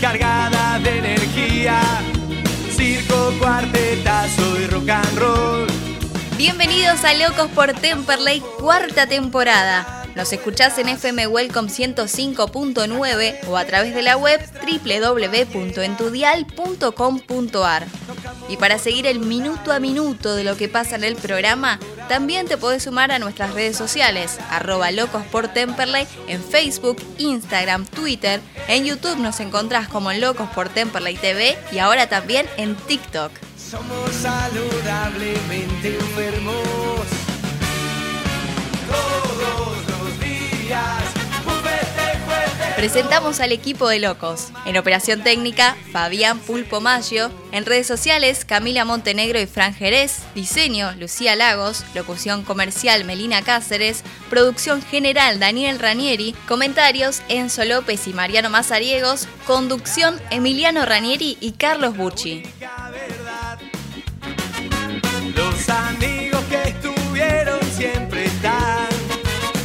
cargada de energía, circo, cuartetazo y rock and roll. Bienvenidos a Locos por Temperley, cuarta temporada. Nos escuchás en FM Welcome 105.9 o a través de la web www.entudial.com.ar. Y para seguir el minuto a minuto de lo que pasa en el programa, también te podés sumar a nuestras redes sociales, arroba por Temperley en Facebook, Instagram, Twitter. En YouTube nos encontrás como Locos por Temperley TV y ahora también en TikTok. Somos saludablemente enfermos. Presentamos al equipo de locos. En operación técnica, Fabián Pulpo Maggio. En redes sociales, Camila Montenegro y Fran Jerez. Diseño, Lucía Lagos. Locución comercial, Melina Cáceres. Producción general, Daniel Ranieri. Comentarios, Enzo López y Mariano Mazariegos. Conducción, Emiliano Ranieri y Carlos Bucci.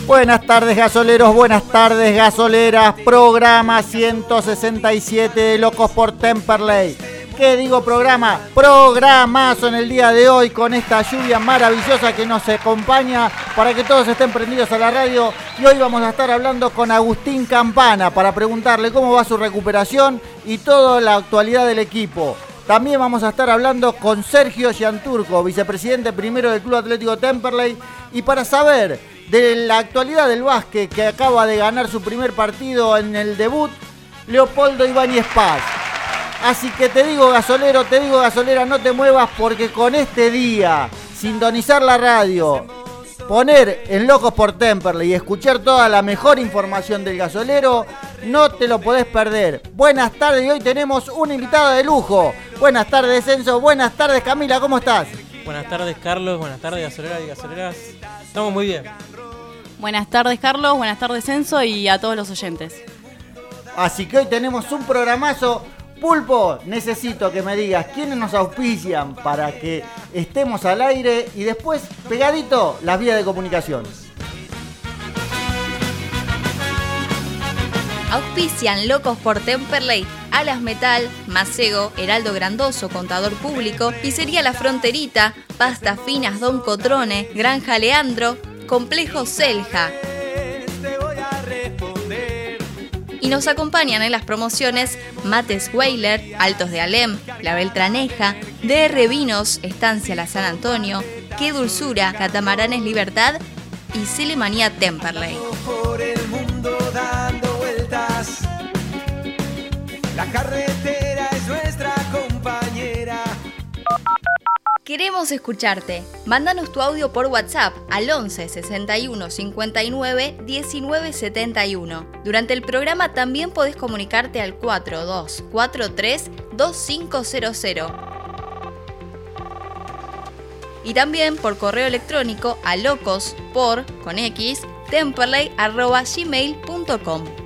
Buenas tardes gasoleros, buenas tardes gasoleras, programa 167 de Locos por Temperley. ¿Qué digo programa? Programazo en el día de hoy con esta lluvia maravillosa que nos acompaña para que todos estén prendidos a la radio. Y hoy vamos a estar hablando con Agustín Campana para preguntarle cómo va su recuperación y toda la actualidad del equipo. También vamos a estar hablando con Sergio Gianturco, vicepresidente primero del Club Atlético Temperley, y para saber de la actualidad del básquet que acaba de ganar su primer partido en el debut, Leopoldo Ibáñez Paz. Así que te digo gasolero, te digo gasolera, no te muevas porque con este día, sintonizar la radio, poner en Locos por Temperley y escuchar toda la mejor información del gasolero, no te lo podés perder. Buenas tardes y hoy tenemos una invitada de lujo. Buenas tardes Enzo, buenas tardes Camila, ¿cómo estás? Buenas tardes Carlos, buenas tardes gasoleras y gasoleras. Estamos muy bien. Buenas tardes Carlos, buenas tardes Enzo y a todos los oyentes. Así que hoy tenemos un programazo. Pulpo, necesito que me digas quiénes nos auspician para que estemos al aire y después, pegadito, las vías de comunicación. Auspician Locos por Temperley, Alas Metal, Macego, Heraldo Grandoso, Contador Público, Pizzería La Fronterita, Pasta Finas Don Cotrone, Granja Leandro, Complejo Selja. Y nos acompañan en las promociones Mates Weiler, Altos de Alem, La Beltraneja, DR Vinos, Estancia La San Antonio, Qué Dulzura, Catamaranes Libertad y Celemanía Temperley. La carretera es nuestra compañera. Queremos escucharte. Mándanos tu audio por WhatsApp al 11 61 59 19 71. Durante el programa también podés comunicarte al 4243 2500. Y también por correo electrónico a locos por con x temperley@gmail.com.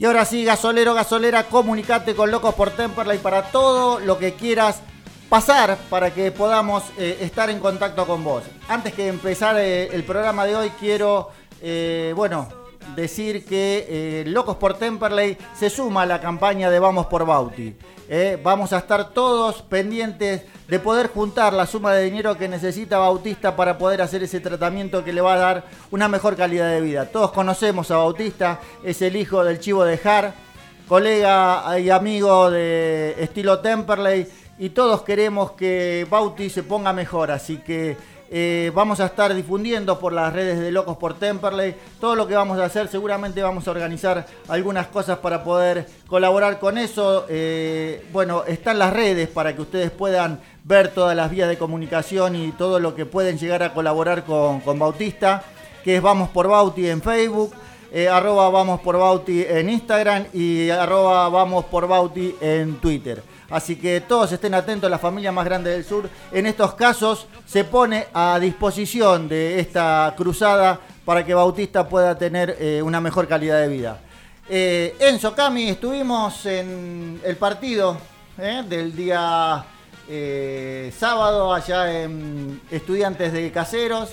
Y ahora sí, gasolero, gasolera, comunicate con Locos por Temperley para todo lo que quieras pasar para que podamos eh, estar en contacto con vos. Antes que empezar eh, el programa de hoy, quiero, eh, bueno, decir que eh, Locos por Temperley se suma a la campaña de Vamos por Bauti. Eh, vamos a estar todos pendientes de poder juntar la suma de dinero que necesita Bautista para poder hacer ese tratamiento que le va a dar una mejor calidad de vida. Todos conocemos a Bautista, es el hijo del chivo de Jar, colega y amigo de estilo Temperley y todos queremos que Bauti se ponga mejor, así que eh, vamos a estar difundiendo por las redes de Locos por Temperley todo lo que vamos a hacer. Seguramente vamos a organizar algunas cosas para poder colaborar con eso. Eh, bueno, están las redes para que ustedes puedan ver todas las vías de comunicación y todo lo que pueden llegar a colaborar con, con Bautista, que es Vamos por Bauti en Facebook. eh, arroba vamos por Bauti en Instagram y arroba vamos por Bauti en Twitter. Así que todos estén atentos, la familia más grande del sur en estos casos se pone a disposición de esta cruzada para que Bautista pueda tener eh, una mejor calidad de vida. Eh, Enzo Cami, estuvimos en el partido eh, del día eh, sábado allá en Estudiantes de Caseros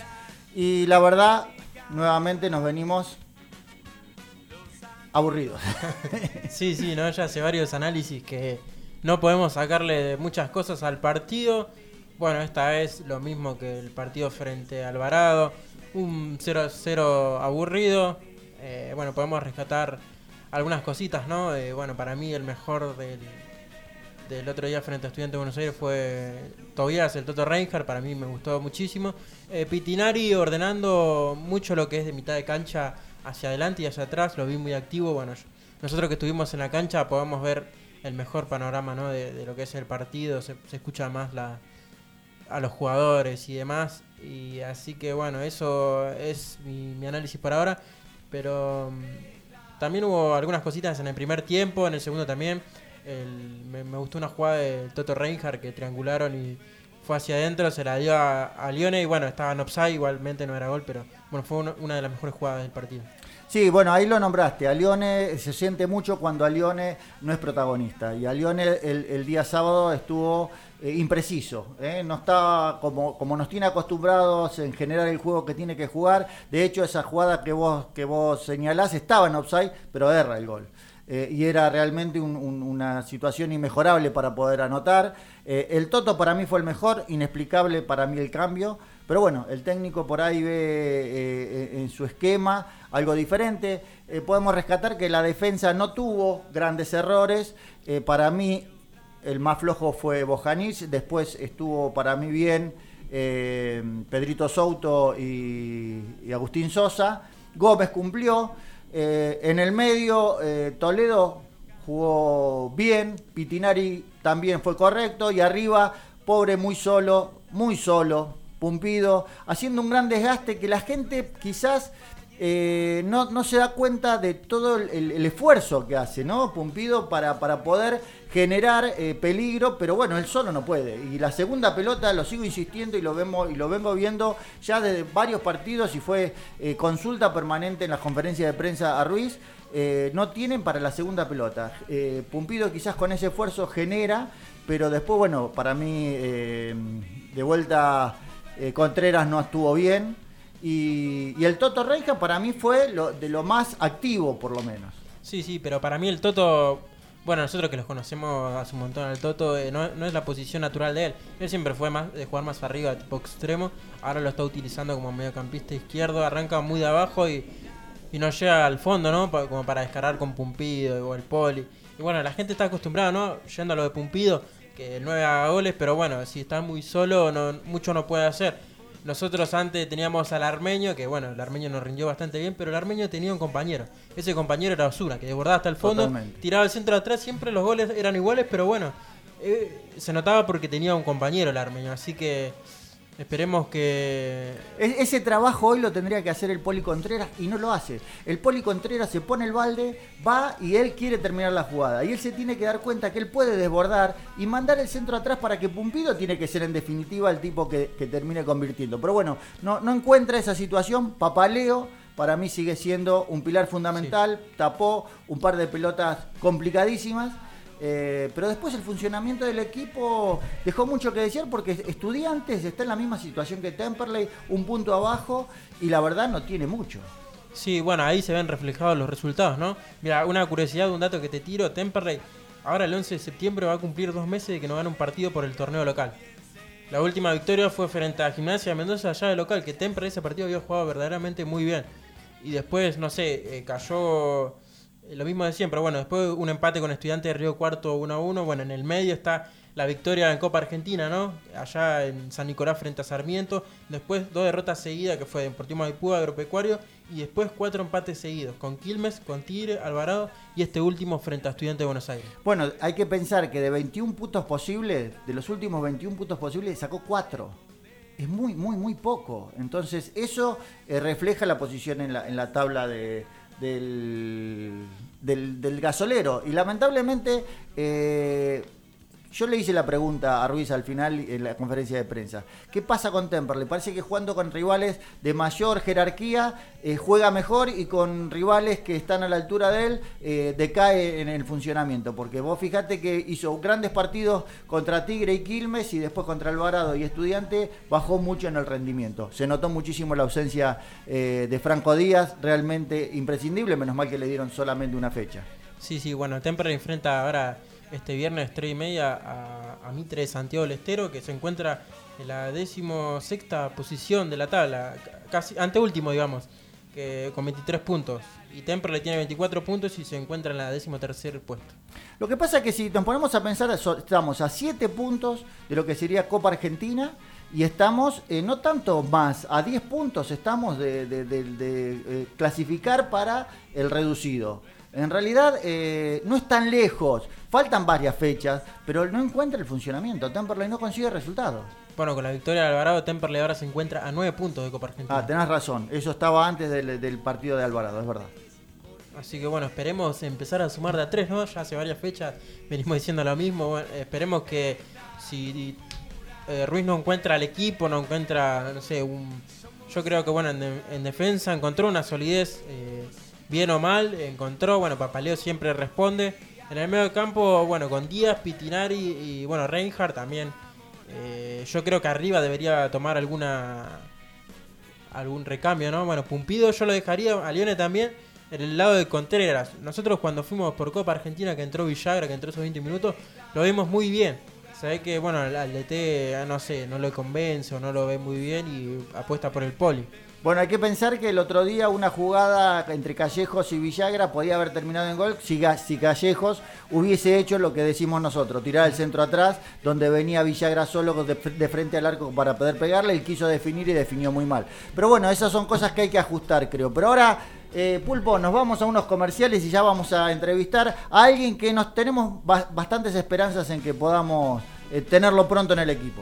y la verdad, nuevamente nos venimos aburridos. sí, sí, ¿no? ya hace varios análisis que no podemos sacarle muchas cosas al partido. Bueno, esta vez lo mismo que el partido frente a Alvarado. Un 0-0 aburrido. Eh, bueno, podemos rescatar algunas cositas, ¿no? Bueno, para mí el mejor del, del otro día frente a Estudiantes de Buenos Aires fue Tobias, el Toto Reinhardt, para mí me gustó muchísimo. Eh, Pitinari ordenando mucho lo que es de mitad de cancha hacia adelante y hacia atrás, lo vi muy activo. Bueno, nosotros que estuvimos en la cancha podemos ver el mejor panorama ¿no? de, lo que es el partido, se, escucha más la, a los jugadores y demás. Y así que bueno, eso es mi, análisis por ahora. Pero mm, también hubo algunas cositas en el primer tiempo, en el segundo también. me, gustó una jugada de Toto Reinhardt que triangularon y fue hacia adentro, se la dio a, Lione y bueno, estaba en offside, igualmente no era gol, pero bueno, fue una de las mejores jugadas del partido. Sí, bueno, ahí lo nombraste. A Lione se siente mucho cuando a Lione no es protagonista. Y a Lione el, día sábado estuvo eh, impreciso. ¿eh? No estaba como, como nos tiene acostumbrados en general el juego que tiene que jugar. De hecho, esa jugada que vos, que vos señalás estaba en offside, pero erra el gol. Eh, y era realmente una situación inmejorable para poder anotar. el Toto para mí fue el mejor, inexplicable para mí el cambio. Pero bueno, el técnico por ahí ve eh, en su esquema algo diferente. Eh, podemos rescatar que la defensa no tuvo grandes errores. Eh, para mí el más flojo fue Bojanic, después estuvo para mí bien Pedrito Souto y, Agustín Sosa. Gómez cumplió. en el medio Toledo jugó bien, Pitinari también fue correcto y arriba pobre muy solo, muy solo, Pumpido, haciendo un gran desgaste que la gente quizás eh, no, se da cuenta de todo el, esfuerzo que hace, ¿no? Pumpido para, para poder generar eh, peligro, pero bueno, él solo no puede. Y la segunda pelota, lo sigo insistiendo y lo vemos y lo vengo viendo ya desde varios partidos y fue eh, consulta permanente en las conferencias de prensa a Ruiz. no tienen para la segunda pelota. Pumpido quizás con ese esfuerzo genera, pero después, bueno, para mí de vuelta eh, Contreras no estuvo bien. Y, el Toto Reija para mí fue lo, de lo más activo, por lo menos. Sí, sí, pero para mí el Toto, bueno, nosotros que los conocemos hace un montón al Toto, eh, no, es la posición natural de él. Él siempre fue más de jugar más arriba, tipo extremo. Ahora lo está utilizando como mediocampista izquierdo, arranca muy de abajo y, y no llega al fondo, ¿no? Como para descargar con Pumpido o el Poli. Y bueno, la gente está acostumbrada, ¿no? Yendo a lo de Pumpido que el 9 haga goles, pero bueno, si está muy solo, no, mucho no puede hacer. Nosotros antes teníamos al armeño, que bueno, el armeño nos rindió bastante bien, pero el armeño tenía un compañero. Ese compañero era Osuna, que desbordaba hasta el fondo, tiraba el centro atrás, siempre los goles eran iguales, pero bueno, eh, se notaba porque tenía un compañero el armeño, así que Esperemos que. Ese trabajo hoy lo tendría que hacer el Poli Contreras y no lo hace. El Poli Contreras se pone el balde, va y él quiere terminar la jugada. Y él se tiene que dar cuenta que él puede desbordar y mandar el centro atrás para que Pumpido tiene que ser en definitiva el tipo que, termine convirtiendo. Pero bueno, no, no encuentra esa situación. Papaleo para mí sigue siendo un pilar fundamental. Tapó un par de pelotas complicadísimas eh, pero después el funcionamiento del equipo dejó mucho que decir porque Estudiantes está en la misma situación que Temperley, un punto abajo y la verdad no tiene mucho. Sí, bueno, ahí se ven reflejados los resultados, ¿no? Mira, una curiosidad, un dato que te tiro, Temperley ahora el 11 de septiembre va a cumplir dos meses de que no gana un partido por el torneo local. La última victoria fue frente a Gimnasia Mendoza allá de local, que Temperley ese partido había jugado verdaderamente muy bien. Y después, no sé, eh, cayó lo mismo de siempre. Bueno, después un empate con Estudiantes de Río Cuarto 1 a 1. Bueno, en el medio está la victoria en Copa Argentina, ¿no? Allá en San Nicolás frente a Sarmiento. Después dos derrotas seguidas que fue Deportivo Maipú, Agropecuario. Y después cuatro empates seguidos con Quilmes, con Tigre, Alvarado y este último frente a Estudiantes de Buenos Aires. Bueno, hay que pensar que de 21 puntos posibles, de los últimos 21 puntos posibles, sacó 4 es muy, muy, muy poco. Entonces, eso eh, refleja la posición en la, en la tabla de, del, del, gasolero. Y lamentablemente, eh, yo le hice la pregunta a Ruiz al final en la conferencia de prensa. ¿Qué pasa con Temperley? Parece que jugando con rivales de mayor jerarquía eh, juega mejor y con rivales que están a la altura de él eh, decae en el funcionamiento. Porque vos fijate que hizo grandes partidos contra Tigre y Quilmes y después contra Alvarado y Estudiante bajó mucho en el rendimiento. Se notó muchísimo la ausencia eh, de Franco Díaz, realmente imprescindible, menos mal que le dieron solamente una fecha. Sí, sí, bueno, Temperley enfrenta ahora este viernes 3 y media a, Mitre de Santiago del Estero, que se encuentra en la decimosexta posición de la tabla, casi anteúltimo, digamos, que, con 23 puntos. Y Temperley tiene 24 puntos y se encuentra en la decimotercer puesto. Lo que pasa es que si nos ponemos a pensar, estamos a 7 puntos de lo que sería Copa Argentina y estamos eh, no tanto más, a 10 puntos estamos de eh, clasificar para el reducido. En realidad eh, no es tan lejos, faltan varias fechas, pero no encuentra el funcionamiento. Temperley no consigue resultados. Bueno, con la victoria de Alvarado, Temperley ahora se encuentra a 9 puntos de Copa Argentina. Ah, tenés razón, eso estaba antes del, del partido de Alvarado, es verdad. Así que bueno, esperemos empezar a sumar de a 3, ¿no? Ya hace varias fechas venimos diciendo lo mismo. Bueno, esperemos que si eh, Ruiz no encuentra al equipo, no encuentra, no sé, un... Yo creo que bueno, en, de, en defensa encontró una solidez. Eh, bien o mal, encontró, bueno, Papaleo siempre responde. En el medio campo, bueno, con Díaz, Pitinari y, bueno, Reinhardt también. Eh, yo creo que arriba debería tomar alguna algún recambio, ¿no? Bueno, Pumpido yo lo dejaría, a Lione también, en el lado de Contreras. Nosotros cuando fuimos por Copa Argentina, que entró Villagra, que entró esos 20 minutos, lo vimos muy bien. Se ve que, bueno, al DT, no sé, no lo convence o no lo ve muy bien y apuesta por el poli. Bueno, hay que pensar que el otro día una jugada entre Callejos y Villagra podía haber terminado en gol si, Callejos hubiese hecho lo que decimos nosotros, tirar el centro atrás, donde venía Villagra solo de, frente al arco para poder pegarle, él quiso definir y definió muy mal. Pero bueno, esas son cosas que hay que ajustar, creo. Pero ahora, eh, Pulpo, nos vamos a unos comerciales y ya vamos a entrevistar a alguien que nos tenemos ba bastantes esperanzas en que podamos eh, tenerlo pronto en el equipo.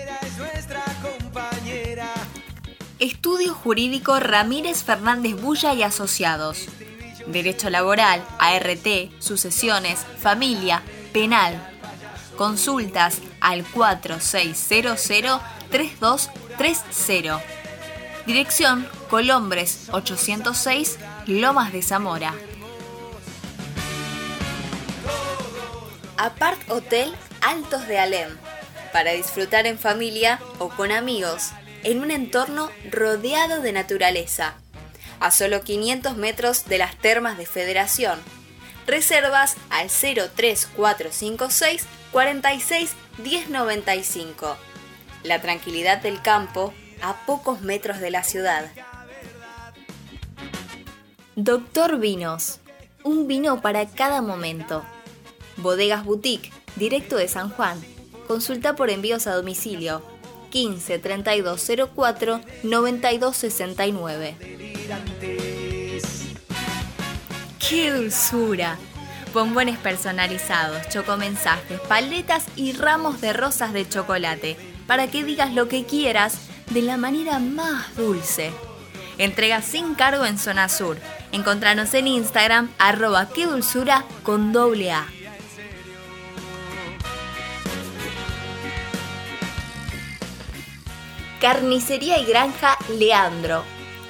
Estudio Jurídico Ramírez Fernández Bulla y Asociados. Derecho Laboral, ART, Sucesiones, Familia, Penal. Consultas al 4600-3230. Dirección Colombres 806, Lomas de Zamora. Apart Hotel Altos de Alem. Para disfrutar en familia o con amigos en un entorno rodeado de naturaleza, a solo 500 metros de las termas de Federación. Reservas al 03456 46 1095. La tranquilidad del campo a pocos metros de la ciudad. Doctor Vinos. Un vino para cada momento. Bodegas Boutique, directo de San Juan. Consulta por envíos a domicilio 15 3204 9269. ¡Qué dulzura! Bombones personalizados, chocomensajes, paletas y ramos de rosas de chocolate para que digas lo que quieras de la manera más dulce. Entrega sin cargo en Zona Sur. Encontranos en Instagram arroba qué dulzura con doble A. Carnicería y Granja Leandro.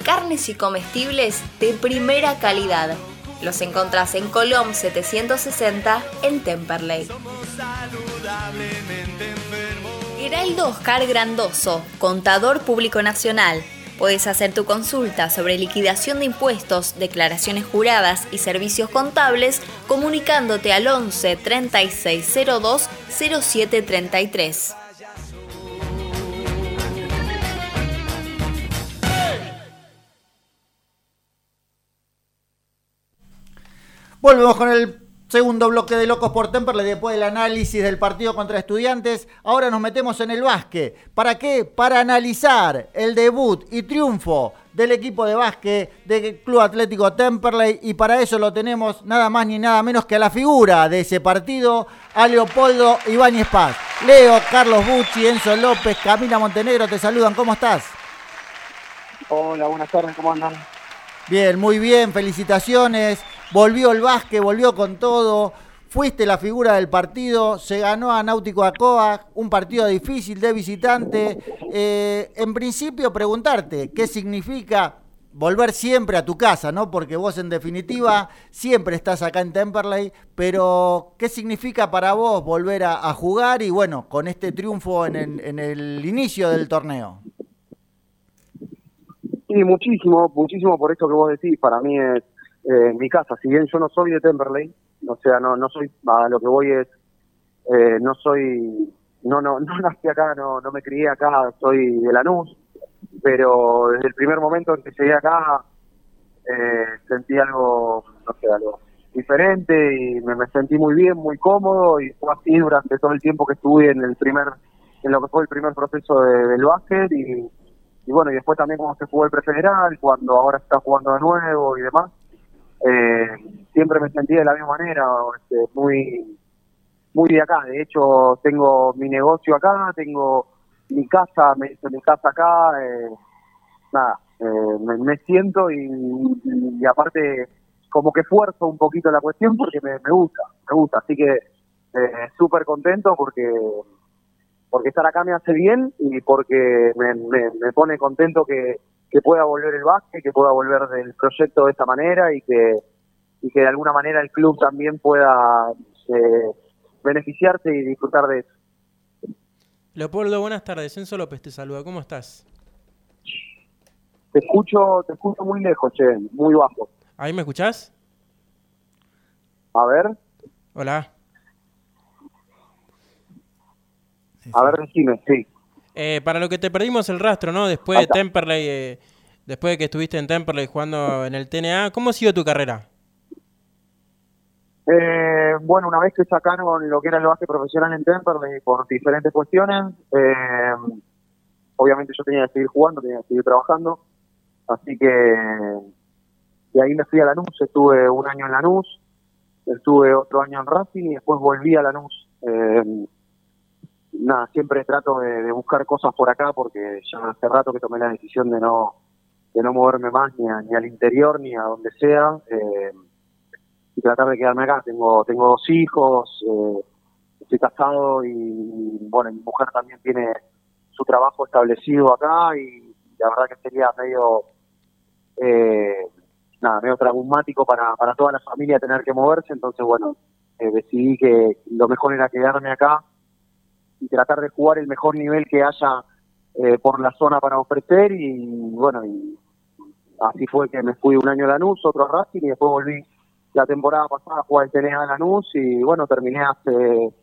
Carnes y comestibles de primera calidad. Los encontrás en Colom 760 en Temperley. Geraldo Oscar Grandoso, contador público nacional. Puedes hacer tu consulta sobre liquidación de impuestos, declaraciones juradas y servicios contables comunicándote al 11 3602 0733. Volvemos con el segundo bloque de Locos por Temperley después del análisis del partido contra estudiantes. Ahora nos metemos en el básquet. ¿Para qué? Para analizar el debut y triunfo del equipo de básquet del Club Atlético Temperley y para eso lo tenemos nada más ni nada menos que a la figura de ese partido, a Leopoldo Ibáñez Paz. Leo, Carlos Bucci, Enzo López, Camila Montenegro te saludan, ¿cómo estás? Hola, buenas tardes, ¿cómo andan? Bien, muy bien, felicitaciones. Volvió el básquet, volvió con todo. Fuiste la figura del partido, se ganó a Náutico Acoa, un partido difícil de visitante. Eh, en principio, preguntarte qué significa volver siempre a tu casa, ¿no? Porque vos en definitiva siempre estás acá en Temperley, pero ¿qué significa para vos volver a, jugar y bueno, con este triunfo en, en, el inicio del torneo? Sí, muchísimo, muchísimo por esto que vos decís, para mí es eh, mi casa, si bien yo no soy de Temperley, o sea, no, no soy, a lo que voy es, eh, no soy, no, no, no nací acá, no, no me crié acá, soy de Lanús, pero desde el primer momento en que llegué acá, eh, sentí algo, no sé, algo diferente y me, sentí muy bien, muy cómodo y fue así durante todo el tiempo que estuve en el primer, en lo que fue el primer proceso del básquet y, y bueno, y después también cuando se jugó el prefederal, cuando ahora está jugando de nuevo y demás, eh, siempre me sentí de la misma manera, este, muy, muy de acá. De hecho, tengo mi negocio acá, tengo mi casa, me hice mi casa acá, eh, nada, eh, me, siento y, aparte como que esfuerzo un poquito la cuestión porque me, gusta, me gusta. Así que eh, súper contento porque porque estar acá me hace bien y porque me, me pone contento que, que pueda volver el básquet, que pueda volver del proyecto de esta manera y que, y que de alguna manera el club también pueda eh, beneficiarse y disfrutar de eso. Leopoldo, buenas tardes. Enzo López te saluda. ¿Cómo estás? Te escucho, te escucho muy lejos, che, muy bajo. ¿Ahí me escuchás? A ver. Hola. A ver, decime, sí. Eh, para lo que te perdimos el rastro, ¿no? Después de Temperley, eh, después de que estuviste en Temperley jugando en el TNA, ¿cómo ha sido tu carrera? Eh, bueno, una vez que sacaron lo que era el básquet profesional en Temperley por diferentes cuestiones, obviamente yo tenía que seguir jugando, tenía que seguir trabajando, así que de ahí me fui a Lanús, estuve un año en Lanús, estuve otro año en Racing y después volví a Lanús. Eh, nada, siempre trato de, buscar cosas por acá porque ya hace rato que tomé la decisión de no de no moverme más ni, ni al interior ni a donde sea eh, y tratar de quedarme acá. Tengo tengo dos hijos, eh, estoy casado y bueno, mi mujer también tiene su trabajo establecido acá y la verdad que sería medio eh, nada medio traumático para, para toda la familia tener que moverse, entonces bueno, decidí que lo mejor era quedarme acá y tratar de jugar el mejor nivel que haya eh, por la zona para ofrecer y bueno, y así fue que me fui un año a Lanús, otro a Racing y después volví la temporada pasada a jugar el TNA en Lanús y bueno, terminé hace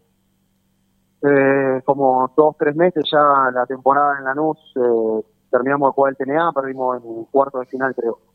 eh, como dos, tres meses ya la temporada en Lanús, eh, terminamos de jugar el TNA, perdimos en cuarto de final creo.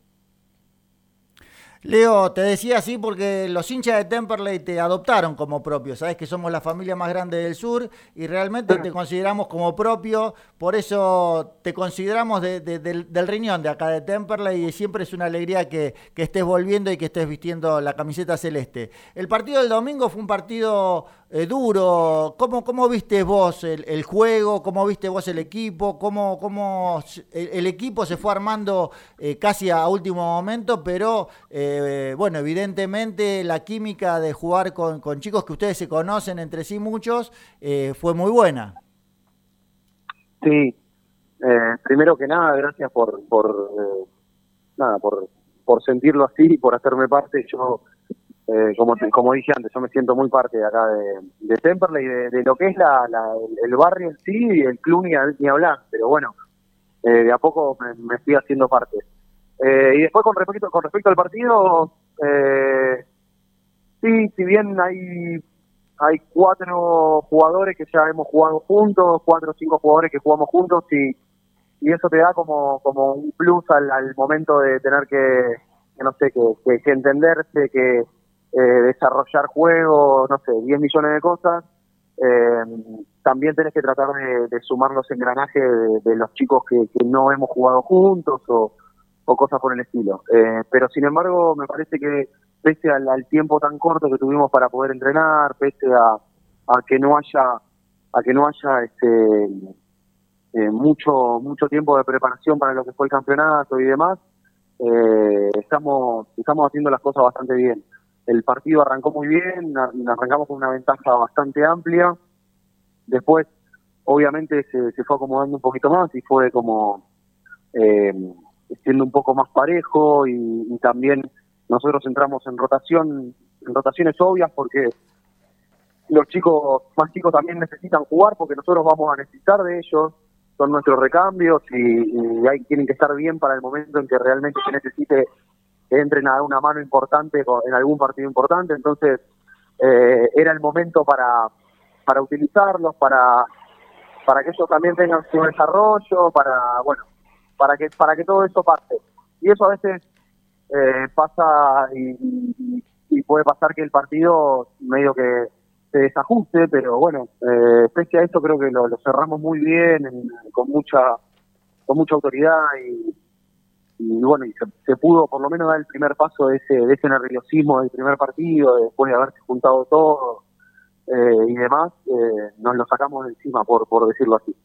Leo, te decía así porque los hinchas de Temperley te adoptaron como propio. Sabes que somos la familia más grande del sur y realmente te consideramos como propio. Por eso te consideramos del, riñón de acá de Temperley y siempre es una alegría que, estés volviendo y que estés vistiendo la camiseta celeste. El partido del domingo fue un partido eh, duro. ¿Cómo, ¿Cómo viste vos el, juego? ¿Cómo viste vos el equipo? ¿Cómo, cómo el, equipo se fue armando eh, casi a último momento? Pero. Eh, bueno, evidentemente la química de jugar con, chicos que ustedes se conocen entre sí muchos eh, fue muy buena. Sí, primero que nada, gracias por, por nada, por, por sentirlo así y por hacerme parte. Yo, como, como dije antes, yo me siento muy parte de acá de, de Temperley, de, de lo que es la, el barrio en sí y el club ni, ni hablar, pero bueno, de a poco me, me estoy haciendo parte. Eh, y después con respecto, con respecto al partido, eh, sí, si bien hay, hay cuatro jugadores que ya hemos jugado juntos, cuatro o cinco jugadores que jugamos juntos y, y eso te da como, como un plus al, al momento de tener que, no sé, que, que, entenderse, que eh, desarrollar juegos, no sé, 10 millones de cosas, eh, también tenés que tratar de, sumar los engranajes de, los chicos que, no hemos jugado juntos o, cosas por el estilo. Eh, pero sin embargo, me parece que pese al, tiempo tan corto que tuvimos para poder entrenar, pese a, que no haya a que no haya este eh, mucho mucho tiempo de preparación para lo que fue el campeonato y demás, eh, estamos estamos haciendo las cosas bastante bien. El partido arrancó muy bien, arrancamos con una ventaja bastante amplia. Después, obviamente, se, fue acomodando un poquito más y fue como eh, siendo un poco más parejo y, también nosotros entramos en rotación, en rotaciones obvias porque los chicos más chicos también necesitan jugar porque nosotros vamos a necesitar de ellos, son nuestros recambios y, y hay, tienen que estar bien para el momento en que realmente se necesite entren a una mano importante en algún partido importante, entonces eh, era el momento para, para utilizarlos, para, para que ellos también tengan su desarrollo, para, bueno, para que, para que todo eso pase. Y eso a veces eh, pasa y, puede pasar que el partido medio que se desajuste, pero bueno, eh, pese a eso creo que lo, cerramos muy bien, con mucha con mucha autoridad y, y bueno, y se, pudo por lo menos dar el primer paso de ese, de ese nerviosismo del primer partido, después de haberse juntado todo eh, y demás, eh, nos lo sacamos de encima, por, por decirlo así.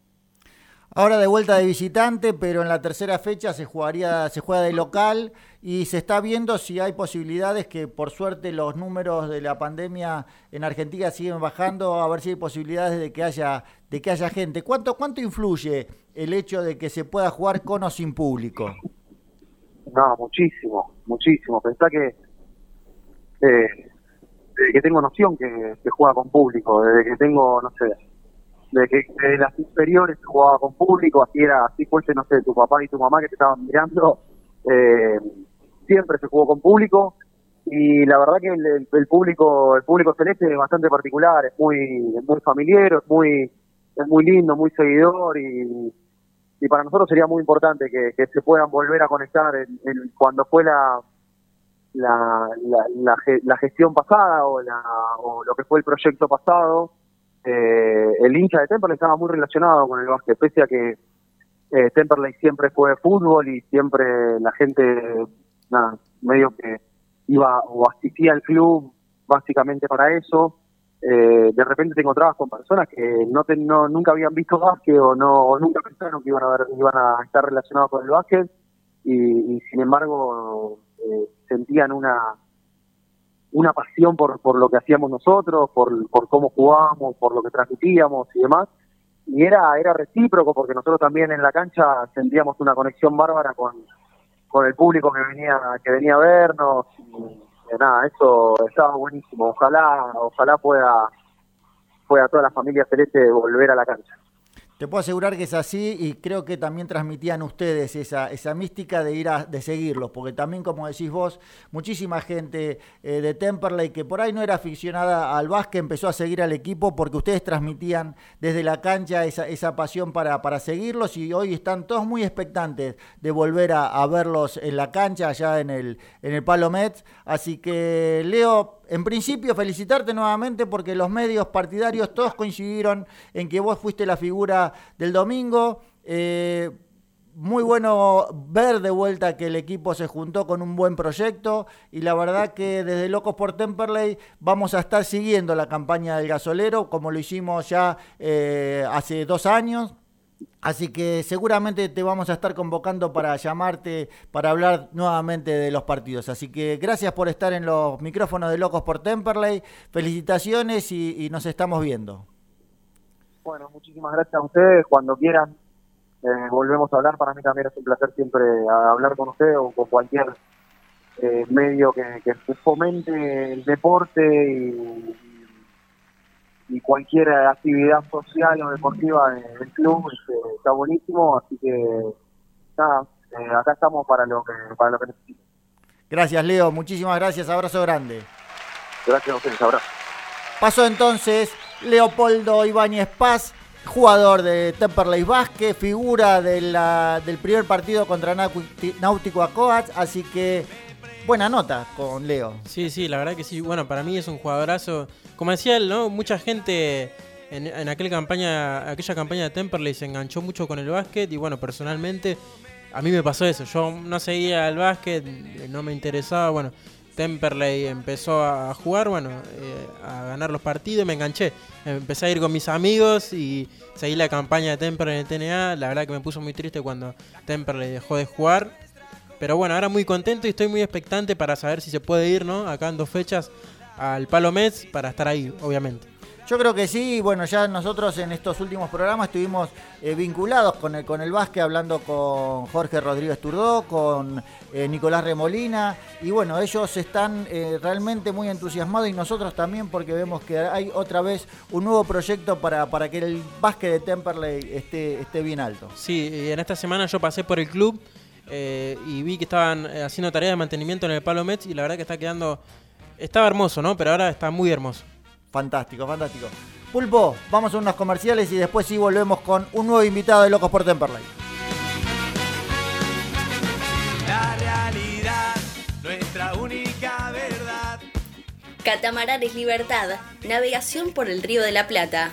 Ahora de vuelta de visitante, pero en la tercera fecha se jugaría, se juega de local y se está viendo si hay posibilidades que por suerte los números de la pandemia en Argentina siguen bajando, a ver si hay posibilidades de que haya, de que haya gente. ¿Cuánto, cuánto influye el hecho de que se pueda jugar con o sin público? No, muchísimo, muchísimo. Pensá que eh, que tengo noción que, que, juega con público, desde que tengo, no sé, desde que las inferiores jugaba con público, así era, así fuese, no sé, tu papá y tu mamá que te estaban mirando, eh, siempre se jugó con público y la verdad que el, el, público el público celeste es bastante particular, es muy es muy familiar, es muy es muy lindo, muy seguidor y y para nosotros sería muy importante que, se puedan volver a conectar cuando fue la la, la, gestión pasada o, o lo que fue el proyecto pasado, eh, el hincha de Temperley estaba muy relacionado con el básquet, pese a que eh, Temperley siempre fue fútbol y siempre la gente, nada, medio que iba o asistía al club básicamente para eso eh, de repente te encontrabas con personas que no, no nunca habían visto básquet o no nunca pensaron que iban a ver, iban a estar relacionados con el básquet y, sin embargo eh, sentían una una pasión por, por lo que hacíamos nosotros, por, por cómo jugábamos, por lo que transmitíamos y demás. Y era, era recíproco porque nosotros también en la cancha sentíamos una conexión bárbara con, con el público que venía, que venía a vernos. Y, nada, eso estaba buenísimo. Ojalá, ojalá pueda, pueda toda la familia celeste volver a la cancha. Te puedo asegurar que es así y creo que también transmitían ustedes esa, mística de ir a de seguirlos, porque también, como decís vos, muchísima gente eh, de Temperley que por ahí no era aficionada al básquet empezó a seguir al equipo porque ustedes transmitían desde la cancha esa, pasión para, para seguirlos y hoy están todos muy expectantes de volver a, verlos en la cancha allá en el, en el Palo Así que, Leo, en principio, felicitarte nuevamente porque los medios partidarios todos coincidieron en que vos fuiste la figura del domingo. Eh, muy bueno ver de vuelta que el equipo se juntó con un buen proyecto y la verdad que desde Locos por Temperley vamos a estar siguiendo la campaña del gasolero como lo hicimos ya eh, hace dos años Así que seguramente te vamos a estar convocando para llamarte, para hablar nuevamente de los partidos. Así que gracias por estar en los micrófonos de Locos por Temperley. Felicitaciones y, nos estamos viendo. Bueno, muchísimas gracias a ustedes. Cuando quieran, eh, volvemos a hablar. Para mí también es un placer siempre hablar con ustedes o con cualquier eh, medio que, que fomente el deporte y y cualquier actividad social o deportiva del club este, está buenísimo, así que nada, eh, acá estamos para lo que para lo que necesiten. Gracias Leo, muchísimas gracias, abrazo grande. Gracias a ustedes, abrazo. Pasó entonces Leopoldo Ibáñez Paz, jugador de Temperley Vázquez, figura de la, del primer partido contra Náutico Acoats, así que buena nota con Leo. Sí, sí, la verdad que sí. Bueno, para mí es un jugadorazo. Como decía él, ¿no? Mucha gente en, aquel campaña, aquella campaña de Temperley se enganchó mucho con el básquet y bueno, personalmente a mí me pasó eso. Yo no seguía el básquet, no me interesaba. Bueno, Temperley empezó a jugar, bueno, eh, a ganar los partidos, me enganché. Empecé a ir con mis amigos y seguí la campaña de Temperley en el TNA. La verdad que me puso muy triste cuando Temperley dejó de jugar. Pero bueno, ahora muy contento y estoy muy expectante para saber si se puede ir, ¿no? Acá en dos fechas al Palo Mets para estar ahí, obviamente. Yo creo que sí, bueno, ya nosotros en estos últimos programas estuvimos eh, vinculados con el, con el básquet, hablando con Jorge Rodríguez Turdó, con eh, Nicolás Remolina, y bueno, ellos están eh, realmente muy entusiasmados y nosotros también porque vemos que hay otra vez un nuevo proyecto para, para que el básquet de Temperley esté, esté bien alto. Sí, en esta semana yo pasé por el club y vi que estaban haciendo tareas de mantenimiento en el Palo Mets y la verdad que está quedando, estaba hermoso, ¿no? Pero ahora está muy hermoso. Fantástico, fantástico. Pulpo, vamos a unos comerciales y después sí volvemos con un nuevo invitado de Locos por Temperley. La realidad, nuestra única verdad. Catamaranes Libertad, navegación por el Río de la Plata.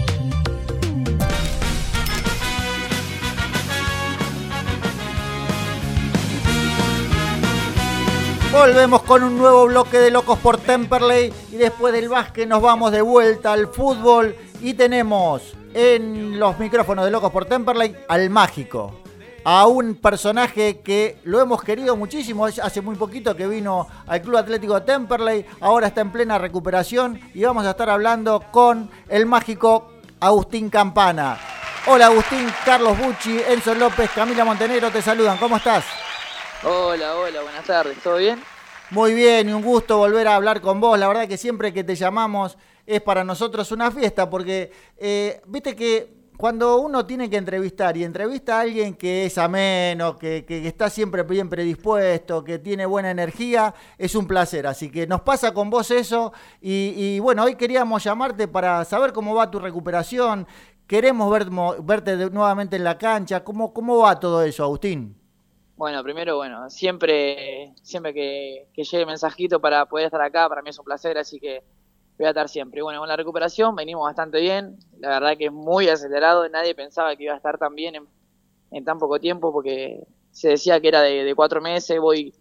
Volvemos con un nuevo bloque de Locos por Temperley y después del básquet nos vamos de vuelta al fútbol y tenemos en los micrófonos de Locos por Temperley al mágico, a un personaje que lo hemos querido muchísimo, hace muy poquito que vino al Club Atlético de Temperley, ahora está en plena recuperación y vamos a estar hablando con el mágico Agustín Campana. Hola Agustín, Carlos Bucci, Enzo López, Camila Montenegro te saludan, ¿cómo estás? Hola, hola, buenas tardes, ¿todo bien? Muy bien, y un gusto volver a hablar con vos. La verdad que siempre que te llamamos es para nosotros una fiesta, porque eh, viste que cuando uno tiene que entrevistar y entrevista a alguien que es ameno, que, que, está siempre bien predispuesto, que tiene buena energía, es un placer. Así que nos pasa con vos eso. Y, y bueno, hoy queríamos llamarte para saber cómo va tu recuperación. Queremos ver, verte nuevamente en la cancha. ¿Cómo, ¿Cómo va todo eso, Agustín? Bueno, primero, bueno, siempre, siempre que, que llegue mensajito para poder estar acá, para mí es un placer, así que voy a estar siempre. Bueno, con la recuperación venimos bastante bien, la verdad que es muy acelerado, nadie pensaba que iba a estar tan bien en, tan poco tiempo, porque se decía que era de, cuatro meses, voy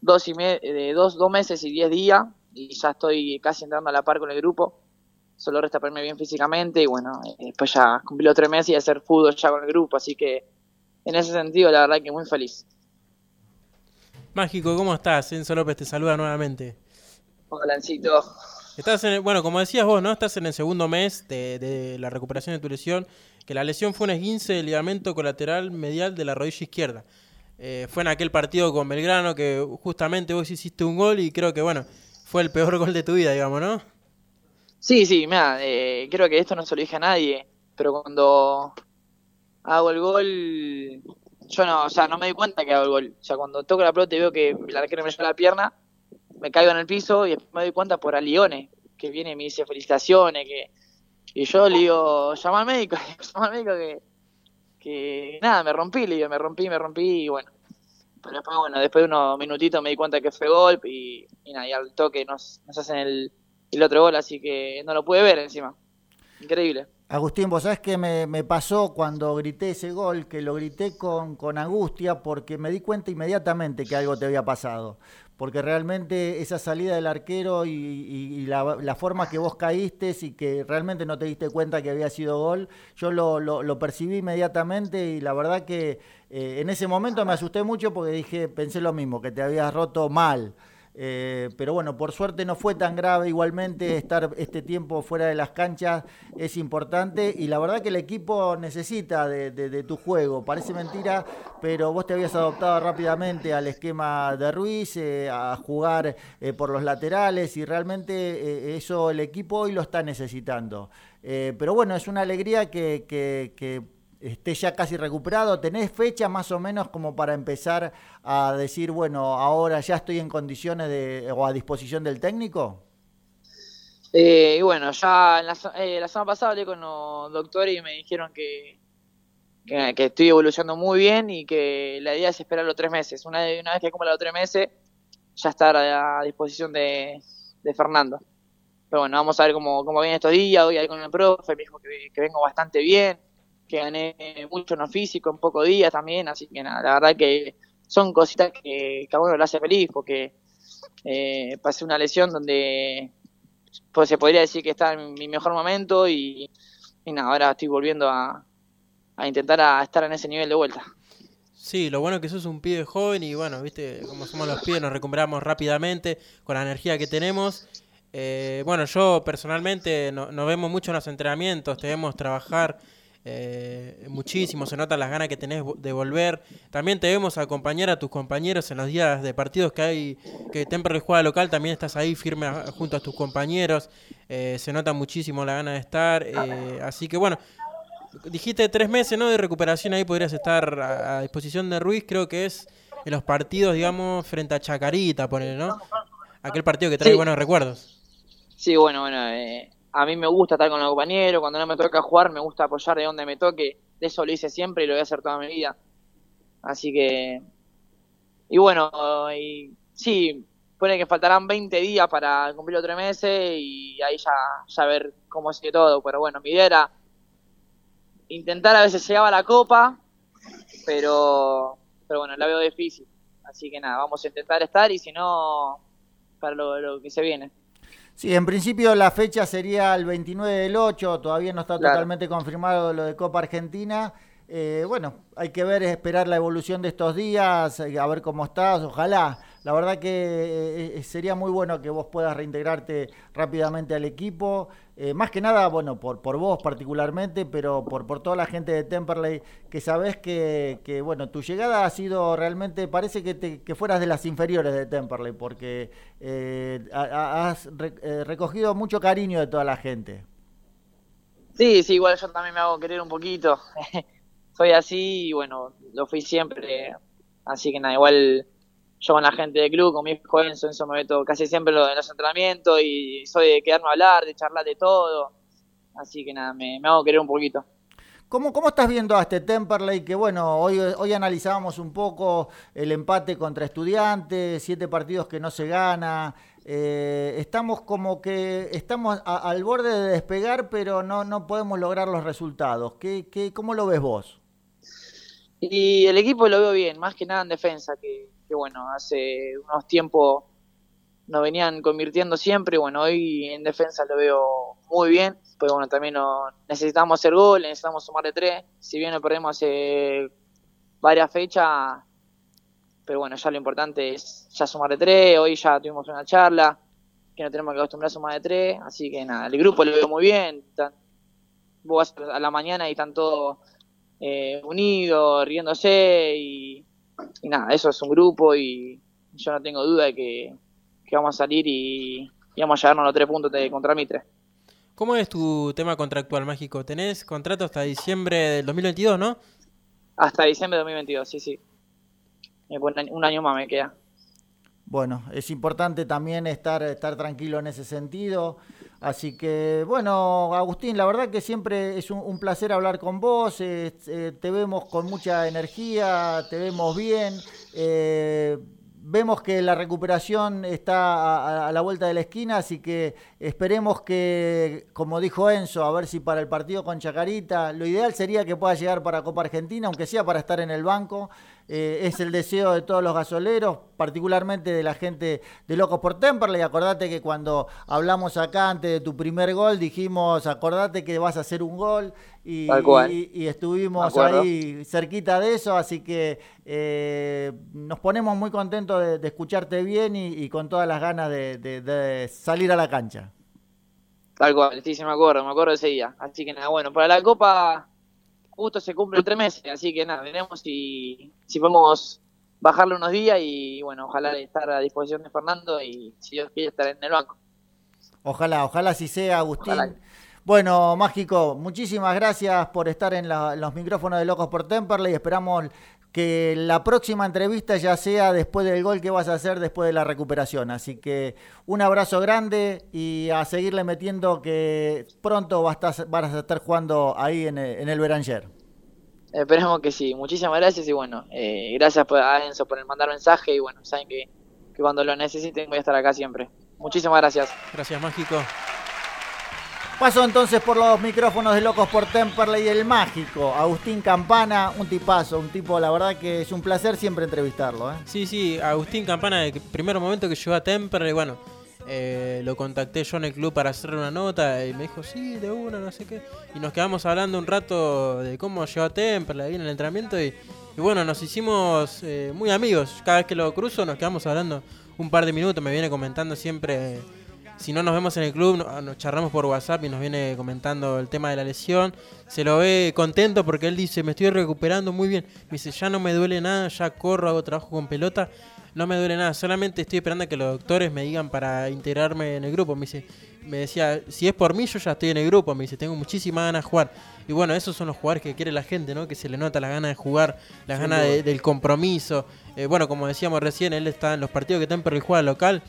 dos, y de dos, dos meses y diez días, y ya estoy casi entrando a la par con el grupo. solo resta ponerme bien físicamente y bueno, eh, después ya cumplí los tres meses y hacer fútbol ya con el grupo, así que en ese sentido la verdad que muy feliz. Mágico, ¿cómo estás? Enzo López te saluda nuevamente. Hola, Lancito. Estás en bueno, como decías vos, ¿no? Estás en el segundo mes de, la recuperación de tu lesión, que la lesión fue un esguince del ligamento colateral medial de la rodilla izquierda. Eh, fue en aquel partido con Belgrano que justamente vos hiciste un gol y creo que, bueno, fue el peor gol de tu vida, digamos, ¿no? Sí, sí, mira, eh, creo que esto no se lo dije a nadie, pero cuando hago el gol, yo no, o sea, no me doy cuenta que hago el gol. O sea, cuando toco la pelota y veo que el arquero me lleva la pierna, me caigo en el piso y me doy cuenta por Alione, que viene y me dice felicitaciones, que y yo le digo, llama al médico, llama al médico que, que nada, me rompí, le digo, me rompí, me rompí y bueno. Pero después, bueno, después de unos minutitos me di cuenta que fue golpe y, y nada, y al toque nos, nos hacen el, el otro gol, así que no lo pude ver encima. Increíble. Agustín, vos sabés que me, pasó cuando grité ese gol, que lo grité con, con angustia porque me di cuenta inmediatamente que algo te había pasado. Porque realmente esa salida del arquero y, la, forma que vos caíste y que realmente no te diste cuenta que había sido gol, yo lo, lo, percibí inmediatamente y la verdad que eh, en ese momento me asusté mucho porque dije, pensé lo mismo, que te habías roto mal. Eh, pero bueno, por suerte no fue tan grave. Igualmente, estar este tiempo fuera de las canchas es importante y la verdad que el equipo necesita de, tu juego. Parece mentira, pero vos te habías adoptado rápidamente al esquema de Ruiz, eh, a jugar eh, por los laterales y realmente eso el equipo hoy lo está necesitando. pero bueno, es una alegría que, que esté ya casi recuperado. ¿Tenés fecha más o menos como para empezar a decir, bueno, ahora ya estoy en condiciones de, o a disposición del técnico? Eh, y bueno, ya la, eh, la, semana pasada hablé con los doctores y me dijeron que, que, estoy evolucionando muy bien y que la idea es esperar los tres meses. Una, una vez que cumpla los tres meses, ya estar a, disposición de, Fernando. Pero bueno, vamos a ver cómo, cómo vienen estos días. Hoy ahí con el profe, me dijo que vengo bastante bien que gané mucho en lo físico en pocos días también, así que nada, la verdad que son cositas que, a uno lo hace feliz porque eh, pasé una lesión donde pues se podría decir que está en mi mejor momento y, nada, ahora estoy volviendo a, a intentar a estar en ese nivel de vuelta. Sí, lo bueno es que sos un pibe joven y bueno, viste, como somos los pibes nos recuperamos rápidamente con la energía que tenemos. Eh, bueno, yo personalmente nos no vemos mucho en los entrenamientos, te vemos trabajar eh, muchísimo, se notan las ganas que tenés de volver. También te vemos acompañar a tus compañeros en los días de partidos que hay, que Temperley juega local, también estás ahí firme junto a tus compañeros. Eh, se nota muchísimo la gana de estar. Eh, así que bueno, dijiste tres meses ¿no? de recuperación, ahí podrías estar a, disposición de Ruiz, creo que es en los partidos, digamos, frente a Chacarita, poner, ¿no? Aquel partido que trae buenos recuerdos. Sí, bueno, bueno, eh, a mí me gusta estar con los compañeros, cuando no me toca jugar me gusta apoyar de donde me toque, de eso lo hice siempre y lo voy a hacer toda mi vida. Así que, y bueno, y, sí, pone que faltarán 20 días para cumplir los tres meses y ahí ya, ya ver cómo sigue todo, pero bueno, mi idea era intentar a veces llegaba la copa, pero, pero bueno, la veo difícil. Así que nada, vamos a intentar estar y si no, para lo que se viene. Sí, en principio la fecha sería el 29 del 8, todavía no está totalmente confirmado lo de Copa Argentina. Eh, bueno, hay que ver, esperar la evolución de estos días, eh, a ver cómo estás, ojalá. La verdad que eh, sería muy bueno que vos puedas reintegrarte rápidamente al equipo, más que nada, bueno, por, por vos particularmente, pero por, por toda la gente de Temperley, que sabés que, que bueno, tu llegada ha sido realmente, parece que, te, fueras de las inferiores de Temperley, porque has recogido mucho cariño de toda la gente. Sí, sí, igual yo también me hago querer un poquito. soy así y bueno, lo fui siempre. Así que nada, igual yo con la gente del club, con mi hijo Enzo, eso me meto casi siempre en los entrenamientos y soy de quedarme a hablar, de charlar de todo. Así que nada, me, hago querer un poquito. ¿Cómo, ¿Cómo, estás viendo a este Temperley? Que bueno, hoy, hoy analizábamos un poco el empate contra estudiantes, siete partidos que no se gana. Eh, estamos como que estamos al borde de despegar, pero no, no podemos lograr los resultados. ¿Qué, qué, ¿Cómo lo ves vos? Y el equipo lo veo bien, más que nada en defensa, que, bueno, hace unos tiempos nos venían convirtiendo siempre, bueno, hoy en defensa lo veo muy bien, pero bueno, también no, necesitamos hacer gol, necesitamos sumar de tres, si bien lo perdemos hace varias fechas, pero bueno, ya lo importante es ya sumar de tres, hoy ya tuvimos una charla, que no tenemos que acostumbrar a sumar de tres, así que nada, el grupo lo veo muy bien, vos a la mañana y están todos eh, unidos, riéndose y, nada, eso es un grupo y yo no tengo duda de que, vamos a salir y, vamos a llevarnos los tres puntos de contra Mitre. ¿Cómo es tu tema contractual mágico? ¿Tenés contrato hasta diciembre del 2022, no? Hasta diciembre de 2022, sí, sí. Un año más me queda. Bueno, es importante también estar, estar tranquilo en ese sentido. Así que, bueno, Agustín, la verdad que siempre es un, placer hablar con vos. Eh, eh, te vemos con mucha energía, te vemos bien. Eh, vemos que la recuperación está a, la vuelta de la esquina, así que esperemos que, como dijo Enzo, a ver si para el partido con Chacarita, lo ideal sería que pueda llegar para Copa Argentina, aunque sea para estar en el banco. Eh, es el deseo de todos los gasoleros, particularmente de la gente de Locos por Temperley. Acordate que cuando hablamos acá antes de tu primer gol, dijimos, acordate que vas a hacer un gol y, y, estuvimos ahí cerquita de eso, así que eh, nos ponemos muy contentos de, escucharte bien y, con todas las ganas de, salir a la cancha. Tal cual, sí, me acuerdo, me acuerdo de ese día. Así que nada, bueno, para la Copa justo se cumple tres meses, así que nada, veremos si, si podemos bajarle unos días y bueno, ojalá estar a disposición de Fernando y si Dios quiere estar en el banco. Ojalá, ojalá así sea, Agustín. Bueno, Mágico, muchísimas gracias por estar en, los micrófonos de Locos por Temperley. Esperamos que la próxima entrevista ya sea después del gol que vas a hacer después de la recuperación. Así que un abrazo grande y a seguirle metiendo que pronto vas a estar, vas a estar jugando ahí en el, en Beranger. Esperemos que sí. Muchísimas gracias y bueno, eh, gracias a Enzo por el mandar mensaje y bueno, saben que, que cuando lo necesiten voy a estar acá siempre. Muchísimas gracias. Gracias, Mágico. Paso entonces por los micrófonos de Locos por Temperley, el mágico, Agustín Campana, un tipazo, un tipo, la verdad que es un placer siempre entrevistarlo. ¿eh? Sí, sí, Agustín Campana, el primer momento que llegó a Temperley, bueno, eh, lo contacté yo en el club para hacer una nota y me dijo, sí, de una, no sé qué. Y nos quedamos hablando un rato de cómo llegó a Temperley ahí en el entrenamiento y, bueno, nos hicimos eh, muy amigos. Cada vez que lo cruzo nos quedamos hablando un par de minutos, me viene comentando siempre si no nos vemos en el club, nos charramos por WhatsApp y nos viene comentando el tema de la lesión. Se lo ve contento porque él dice, me estoy recuperando muy bien. Me dice, ya no me duele nada, ya corro, hago trabajo con pelota. No me duele nada, solamente estoy esperando a que los doctores me digan para integrarme en el grupo. Me dice, me decía, si es por mí, yo ya estoy en el grupo. Me dice, tengo muchísimas ganas de jugar. Y bueno, esos son los jugadores que quiere la gente, ¿no? Que se le nota la gana de jugar, la gana del compromiso. Eh, bueno, como decíamos recién, él está en los partidos que está en Perry juega local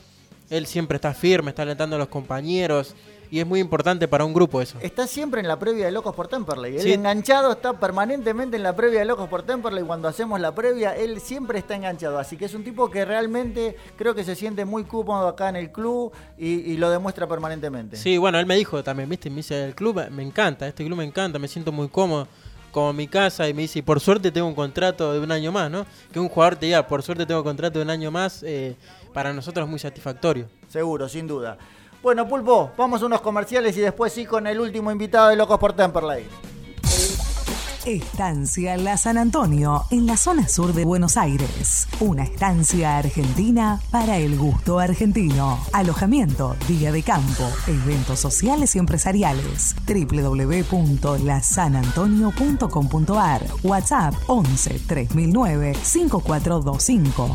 él siempre está firme, está alentando a los compañeros. Y es muy importante para un grupo eso. Está siempre en la previa de Locos por Temperley. El enganchado está permanentemente en la previa de Locos por Temperley. Cuando hacemos la previa, él siempre está enganchado. Así que es un tipo que realmente creo que se siente muy cómodo acá en el club y, lo demuestra permanentemente. Sí, bueno, él me dijo también, viste, me dice, el club me encanta, este club me encanta, me siento muy cómodo como mi casa y me dice, por suerte tengo un contrato de un año más, ¿no? Que un jugador te diga, por suerte tengo un contrato de un año más, eh, para nosotros es muy satisfactorio. Seguro, sin duda. Bueno, Pulpo, vamos a unos comerciales y después sí con el último invitado de Locos por Temperley. Estancia La San Antonio, en la zona sur de Buenos Aires. Una estancia argentina para el gusto argentino. Alojamiento, día de campo, eventos sociales y empresariales. www.lasanantonio.com.ar WhatsApp 11 3009 5425.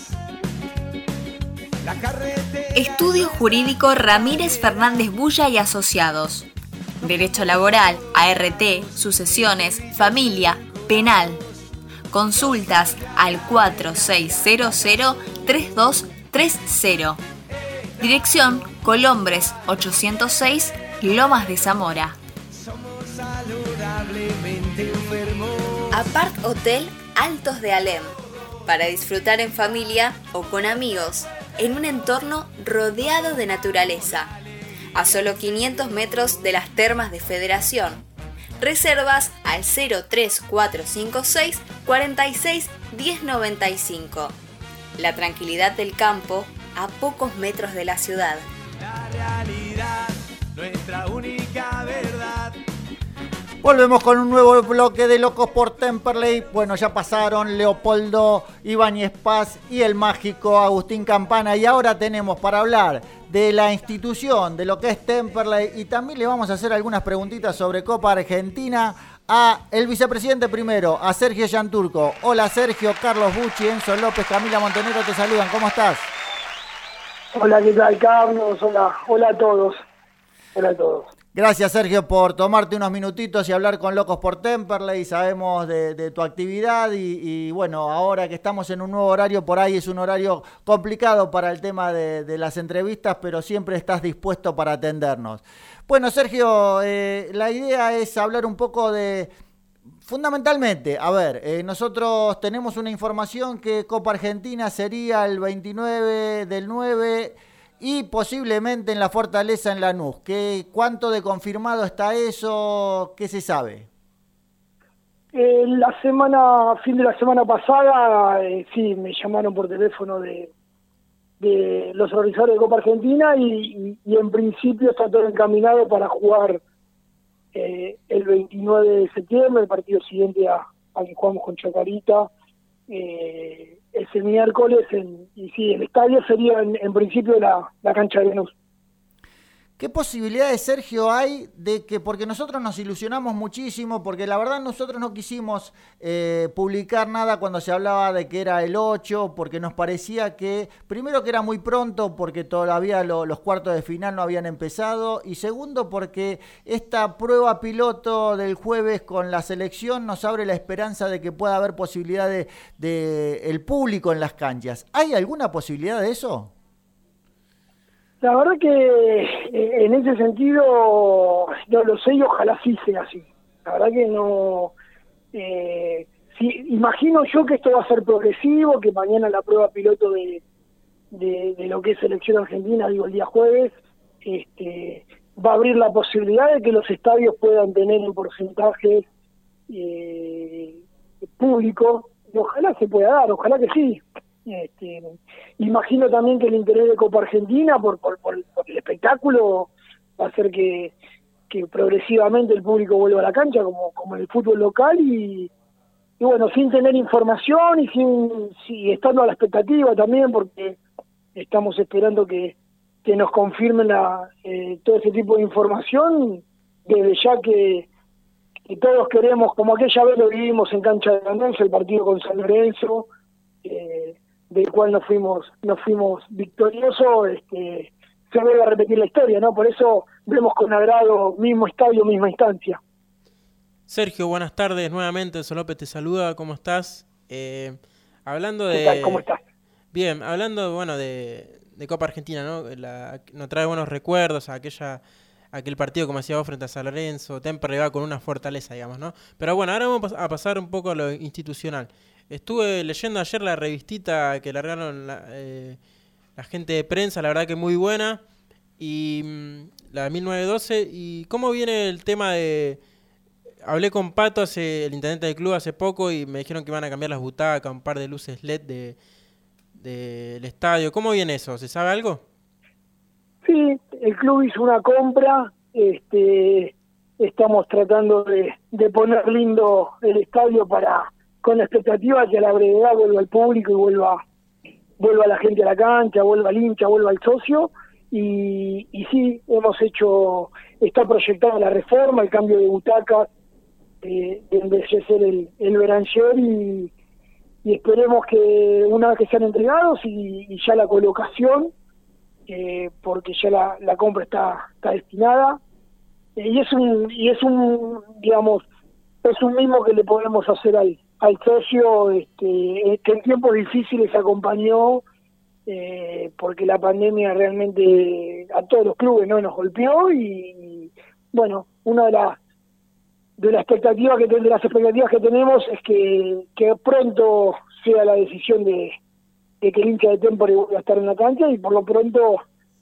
Estudio Jurídico Ramírez Fernández Bulla y Asociados. Derecho Laboral, ART, Sucesiones, Familia, Penal. Consultas al 4600 3230. Dirección Colombres 806, Lomas de Zamora. Apart Hotel Altos de Alem. Para disfrutar en familia o con amigos, en un entorno rodeado de naturaleza. A solo 500 metros de las termas de Federación. Reservas al 03456 46 1095. La tranquilidad del campo a pocos metros de la ciudad. La realidad, nuestra verdad. Volvemos con un nuevo bloque de Locos por Temperley. Bueno, ya pasaron Leopoldo Ibáñez Paz y el mágico Agustín Campana. Y ahora tenemos para hablar de la institución, de lo que es Temperley. Y también le vamos a hacer algunas preguntitas sobre Copa Argentina a el vicepresidente primero, a Sergio Yanturco. Hola Sergio, Carlos Bucci, Enzo López, Camila Montenegro te saludan. ¿Cómo estás? Hola, ¿qué tal, Carlos? Hola, hola a todos. Hola a todos. Gracias Sergio por tomarte unos minutitos y hablar con Locos por Temperley. Sabemos de, tu actividad y, bueno, ahora que estamos en un nuevo horario, por ahí es un horario complicado para el tema de, de las entrevistas, pero siempre estás dispuesto para atendernos. Bueno Sergio, eh, la idea es hablar un poco de... Fundamentalmente, a ver, eh, nosotros tenemos una información que Copa Argentina sería el 29 del 9 y posiblemente en la Fortaleza en Lanús. ¿Qué, ¿Cuánto de confirmado está eso? ¿Qué se sabe? Eh, la semana, fin de la semana pasada, eh, sí, me llamaron por teléfono de, de los organizadores de Copa Argentina y, en principio está todo encaminado para jugar eh, el 29 de septiembre, el partido siguiente a, a que jugamos con Chacarita. Eh, ese miércoles en, y sí, el estadio sería en, en principio la, la cancha de Venus. ¿Qué posibilidades, Sergio, hay de que, porque nosotros nos ilusionamos muchísimo, porque la verdad nosotros no quisimos eh, publicar nada cuando se hablaba de que era el 8, porque nos parecía que, primero que era muy pronto, porque todavía lo, los cuartos de final no habían empezado, y segundo porque esta prueba piloto del jueves con la selección nos abre la esperanza de que pueda haber posibilidad de, de el público en las canchas. ¿Hay alguna posibilidad de eso? La verdad que eh, en ese sentido no lo sé y ojalá sí sea así. La verdad que no... Eh, sí, imagino yo que esto va a ser progresivo, que mañana la prueba piloto de, de, de, lo que es selección argentina, digo el día jueves, este, va a abrir la posibilidad de que los estadios puedan tener un porcentaje eh, público, y ojalá se pueda dar, ojalá que sí. Este, imagino también que el interés de Copa Argentina por, por, por, por el espectáculo va a hacer que, progresivamente el público vuelva a la cancha como, como en el fútbol local y, y bueno, sin tener información y sin si, estando a la expectativa también porque estamos esperando que, que nos confirmen la, eh, todo ese tipo de información desde ya que, que todos queremos, como aquella vez lo vivimos en cancha de Ganancia, el partido con San Lorenzo, eh, del cual nos fuimos nos fuimos victoriosos este se vuelve a repetir la historia no por eso vemos con agrado mismo estadio misma instancia. Sergio buenas tardes nuevamente. Solópez te saluda. Cómo estás eh, hablando de ¿Qué tal? cómo estás bien hablando bueno de, de Copa Argentina no la, nos trae buenos recuerdos a aquella aquel partido como decía vos frente a San Lorenzo. Temper va con una fortaleza digamos no pero bueno ahora vamos a pasar un poco a lo institucional Estuve leyendo ayer la revistita que largaron la, eh, la gente de prensa, la verdad que muy buena. Y mm, la de 1912. ¿Y cómo viene el tema de.? Hablé con Pato, hace, el intendente del club, hace poco y me dijeron que van a cambiar las butacas, un par de luces LED del de, de estadio. ¿Cómo viene eso? ¿Se sabe algo? Sí, el club hizo una compra. Este, estamos tratando de, de poner lindo el estadio para con la expectativa que a la brevedad vuelva el público y vuelva vuelva la gente a la cancha, vuelva el hincha, vuelva el socio. Y, y sí, hemos hecho, está proyectada la reforma, el cambio de butacas, eh, de embellecer el, el Beranger y, esperemos que una vez que sean entregados y, ya la colocación, eh, porque ya la, la compra está, está destinada, eh, y es un, y es un, digamos, es un mismo que le podemos hacer al, al socio este, que en tiempos difíciles acompañó eh, porque la pandemia realmente a todos los clubes no nos golpeó y, bueno, una de las de las expectativas que de las expectativas que tenemos es que, que pronto sea la decisión de, que el hincha de Tempore vuelva a estar en la cancha y por lo pronto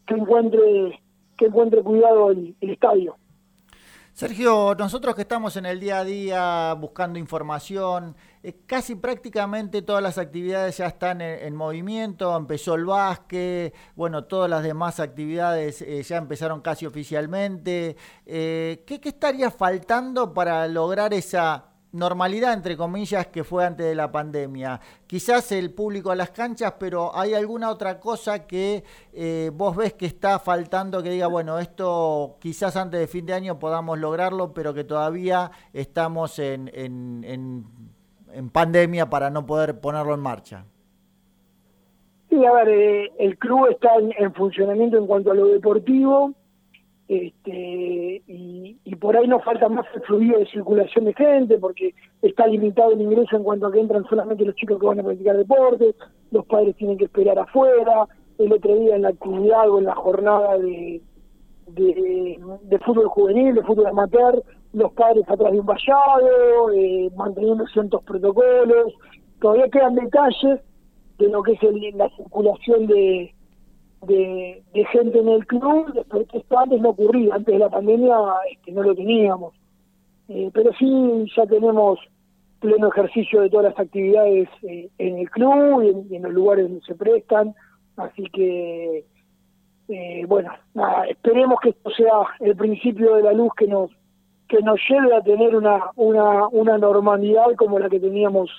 que encuentre que encuentre cuidado el estadio. Sergio, nosotros que estamos en el día a día buscando información, eh, casi prácticamente todas las actividades ya están en, movimiento, empezó el básquet, bueno, todas las demás actividades eh, ya empezaron casi oficialmente. Eh, ¿qué, ¿Qué estaría faltando para lograr esa normalidad, entre comillas, que fue antes de la pandemia. Quizás el público a las canchas, pero ¿hay alguna otra cosa que eh, vos ves que está faltando que diga, bueno, esto quizás antes de fin de año podamos lograrlo, pero que todavía estamos en, en, en, pandemia para no poder ponerlo en marcha? Sí, a ver, eh, el club está en funcionamiento en cuanto a lo deportivo este, y, por ahí nos falta más el fluido de circulación de gente, porque está limitado el ingreso en cuanto a que entran solamente los chicos que van a practicar deporte, los padres tienen que esperar afuera, el otro día en la actividad o en la jornada de, de, fútbol juvenil, de fútbol amateur, los padres atrás de un vallado, eh, manteniendo ciertos protocolos, todavía quedan detalles de lo que es la circulación de de, gente en el club, esto antes no ocurría, antes de la pandemia este, no lo teníamos. Eh, pero sí ya tenemos pleno ejercicio de todas las actividades eh, en el club y en, los lugares donde se prestan, así que eh, bueno, esperemos que esto sea el principio de la luz que nos que nos lleve a tener una una, una normalidad como la que teníamos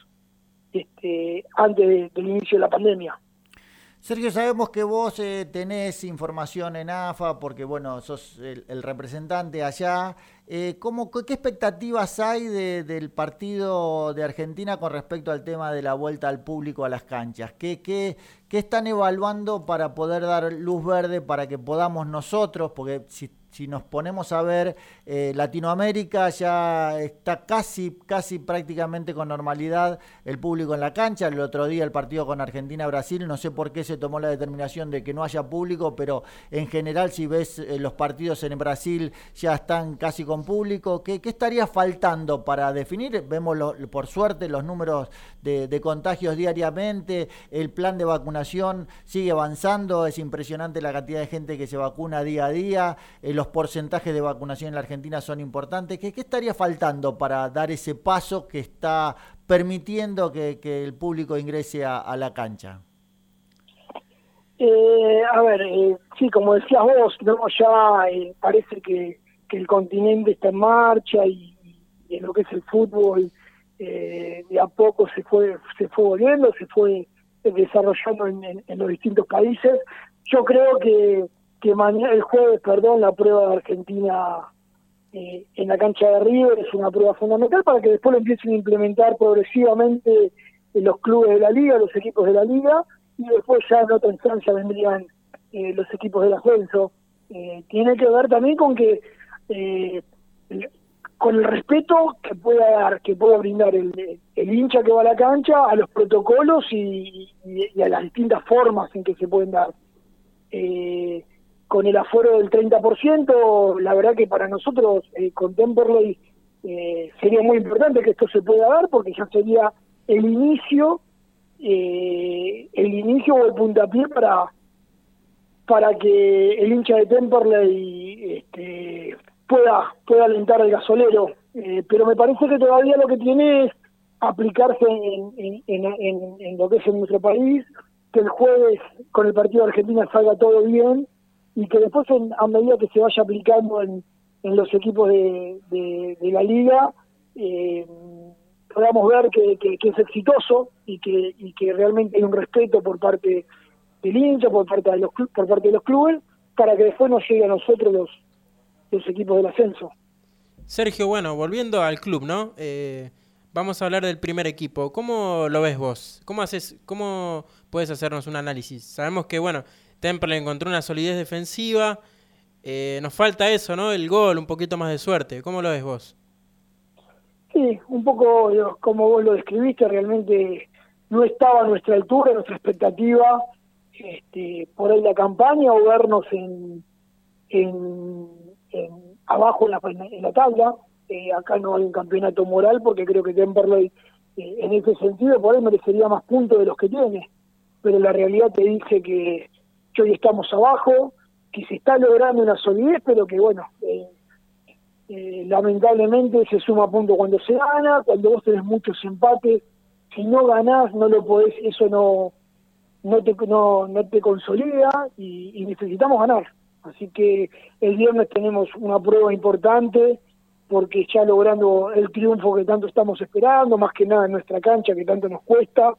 este, antes del inicio de la pandemia. Sergio, sabemos que vos eh, tenés información en AFA porque, bueno, sos el, representante allá. Eh, ¿cómo, ¿Qué expectativas hay del partido de Argentina con respecto al tema de la vuelta al público a las canchas? ¿Qué, qué, qué están evaluando para poder dar luz verde para que podamos nosotros, porque si si nos ponemos a ver, eh, Latinoamérica ya está casi, casi prácticamente con normalidad el público en la cancha. El otro día el partido con Argentina-Brasil, no sé por qué se tomó la determinación de que no haya público, pero en general si ves eh, los partidos en Brasil ya están casi con público. ¿Qué, estaría faltando para definir? Vemos por suerte los números de, contagios diariamente, el plan de vacunación sigue avanzando, es impresionante la cantidad de gente que se vacuna día a día. Los porcentajes de vacunación en la Argentina son importantes. ¿Qué, estaría faltando para dar ese paso que está permitiendo que, el público ingrese a, la cancha? Eh, a ver, eh, sí, como decías vos, ya eh, parece que, el continente está en marcha y, en lo que es el fútbol de a poco se fue se fue volviendo, se fue desarrollando en los distintos países. Yo creo que que mañana, el jueves, perdón, la prueba de Argentina eh, en la cancha de River es una prueba fundamental para que después lo empiecen a implementar progresivamente en los clubes de la liga, los equipos de la liga, y después ya en otra instancia vendrían eh, los equipos del ascenso. Eh, tiene que ver también con que con el respeto que pueda dar, que pueda brindar el, el hincha que va a la cancha a los protocolos y, a las distintas formas en que se pueden dar. Eh, con el aforo del 30%, la verdad que para nosotros eh, con Temperley eh, sería muy importante que esto se pueda dar porque ya sería el inicio, eh, el inicio o el puntapié para para que el hincha de Temperley este, pueda pueda alentar el gasolero. Eh, pero me parece que todavía lo que tiene es aplicarse en, en, en, en lo que es en nuestro país, que el jueves con el partido de Argentina salga todo bien y que después a medida que se vaya aplicando en, en los equipos de, de, la liga eh, podamos ver que, que, es exitoso y que, y que realmente hay un respeto por parte del hincha, por parte de los por parte de los clubes, para que después nos llegue a nosotros los, los equipos del ascenso. Sergio, bueno, volviendo al club, ¿no? Eh, vamos a hablar del primer equipo. ¿Cómo lo ves vos? ¿Cómo haces, cómo puedes hacernos un análisis? Sabemos que, bueno, Temple encontró una solidez defensiva. Eh, nos falta eso, ¿no? El gol, un poquito más de suerte. ¿Cómo lo ves vos? Sí, un poco como vos lo describiste, realmente no estaba a nuestra altura, nuestra expectativa. este, por ahí la campaña o vernos en, en, abajo en la, en la tabla. Eh, acá no hay un campeonato moral porque creo que Temperley eh, en ese sentido por ahí merecería más puntos de los que tiene. Pero la realidad te dice que, hoy estamos abajo, que se está logrando una solidez, pero que bueno, eh, eh, lamentablemente se suma punto cuando se gana, cuando vos tenés muchos empates, si no ganás no lo podés, eso no no te no, no te consolida y, necesitamos ganar. Así que el viernes tenemos una prueba importante porque ya logrando el triunfo que tanto estamos esperando, más que nada en nuestra cancha que tanto nos cuesta,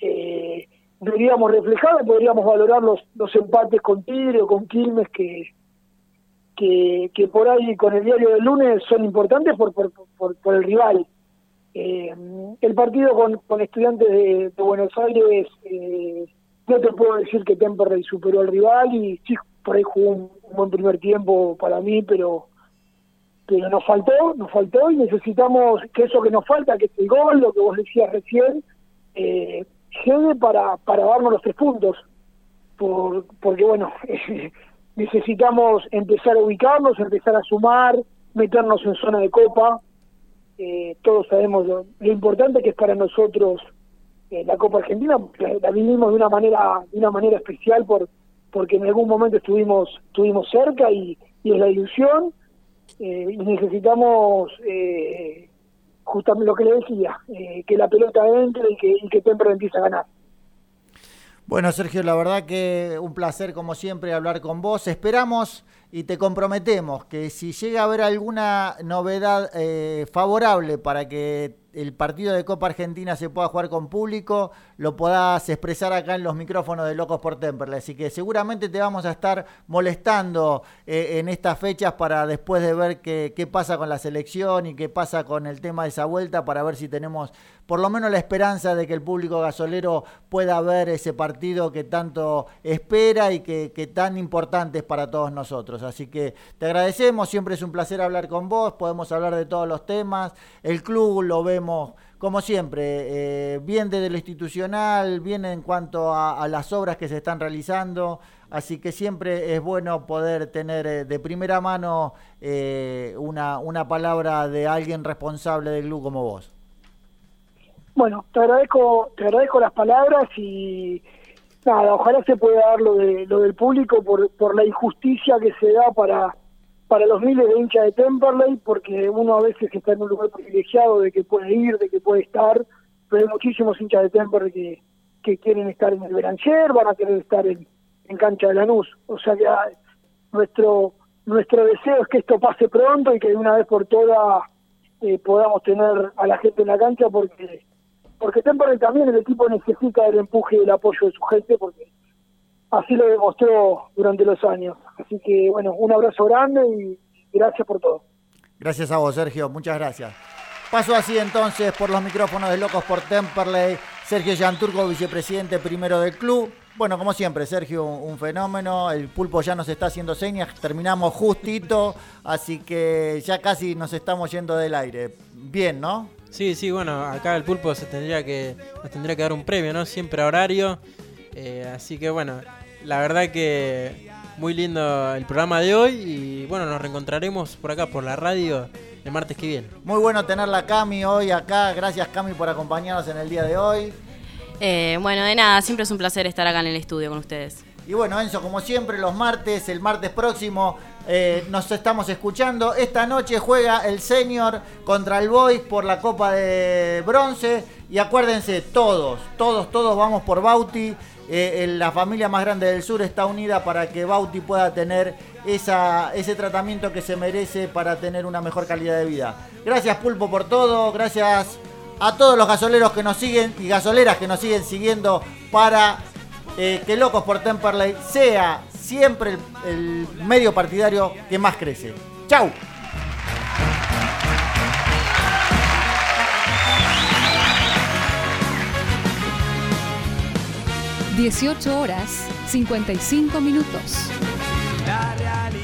eh, deberíamos reflejar, podríamos valorar los, los empates con Tigre o con Quilmes que, que, por ahí con el diario del lunes son importantes por, por, por, el rival. Eh, el partido con, con estudiantes de, Buenos Aires, eh, no te puedo decir que Temperley superó al rival y sí, por ahí jugó un, buen primer tiempo para mí, pero pero nos faltó, nos faltó y necesitamos que eso que nos falta, que es el gol, lo que vos decías recién, eh, llegue para, para darnos los tres puntos. Por, porque bueno, necesitamos empezar a ubicarnos, empezar a sumar, meternos en zona de copa. Eh, todos sabemos lo, importante que es para nosotros eh, la Copa Argentina, la, vivimos de una manera de una manera especial por porque en algún momento estuvimos estuvimos cerca y, es la ilusión eh, y necesitamos justamente lo que le decía, que la pelota entre y que, y que empiece a ganar. Bueno, Sergio, la verdad que un placer como siempre hablar con vos. Esperamos y te comprometemos que si llega a haber alguna novedad eh, favorable para que el partido de Copa Argentina se pueda jugar con público, lo puedas expresar acá en los micrófonos de Locos por Temperley. Así que seguramente te vamos a estar molestando eh, en estas fechas para después de ver qué, qué pasa con la selección y qué pasa con el tema de esa vuelta, para ver si tenemos por lo menos la esperanza de que el público gasolero pueda ver ese partido que tanto espera y que tan importante es para todos nosotros. Así que te agradecemos, siempre es un placer hablar con vos, podemos hablar de todos los temas, el club lo vemos como siempre, eh, bien desde lo institucional, bien en cuanto a, las obras que se están realizando, así que siempre es bueno poder tener eh, de primera mano eh, una, una palabra de alguien responsable del club como vos. Bueno, te agradezco, te agradezco las palabras y nada, ojalá se pueda dar lo, de, lo del público por, por la injusticia que se da para, para los miles de hinchas de Temperley, porque uno a veces está en un lugar privilegiado de que puede ir, de que puede estar, pero hay muchísimos hinchas de Temperley que, quieren estar en el Beranger, van a querer estar en, en cancha de Lanús. O sea que ah, nuestro nuestro deseo es que esto pase pronto y que de una vez por todas eh, podamos tener a la gente en la cancha porque porque Temperley también el equipo necesita el empuje y el apoyo de su gente porque así lo demostró durante los años. Así que bueno, un abrazo grande y gracias por todo. Gracias a vos, Sergio, muchas gracias. Paso así entonces por los micrófonos de Locos por Temperley, Sergio Yanturco, vicepresidente primero del club. Bueno, como siempre, Sergio, un fenómeno. El pulpo ya nos está haciendo señas. Terminamos justito, así que ya casi nos estamos yendo del aire. Bien, ¿no? Sí, sí, bueno, acá el pulpo se tendría que, nos tendría que dar un premio, ¿no? Siempre a horario. Eh, así que bueno, la verdad que muy lindo el programa de hoy y bueno, nos reencontraremos por acá, por la radio, el martes que viene. Muy bueno tenerla Cami hoy acá. Gracias Cami por acompañarnos en el día de hoy. Eh, bueno, de nada, siempre es un placer estar acá en el estudio con ustedes. Y bueno, Enzo, como siempre, los martes, el martes próximo, eh, nos estamos escuchando. Esta noche juega el Senior contra el Boys por la Copa de Bronce. Y acuérdense, todos, todos, todos vamos por Bauti. Eh, la familia más grande del sur está unida para que Bauti pueda tener esa, ese tratamiento que se merece para tener una mejor calidad de vida. Gracias Pulpo por todo, gracias a todos los gasoleros que nos siguen y gasoleras que nos siguen siguiendo para eh, que Locos por Temperley sea siempre el, medio partidario que más crece. ¡Chau! ...18 horas 55 minutos. La.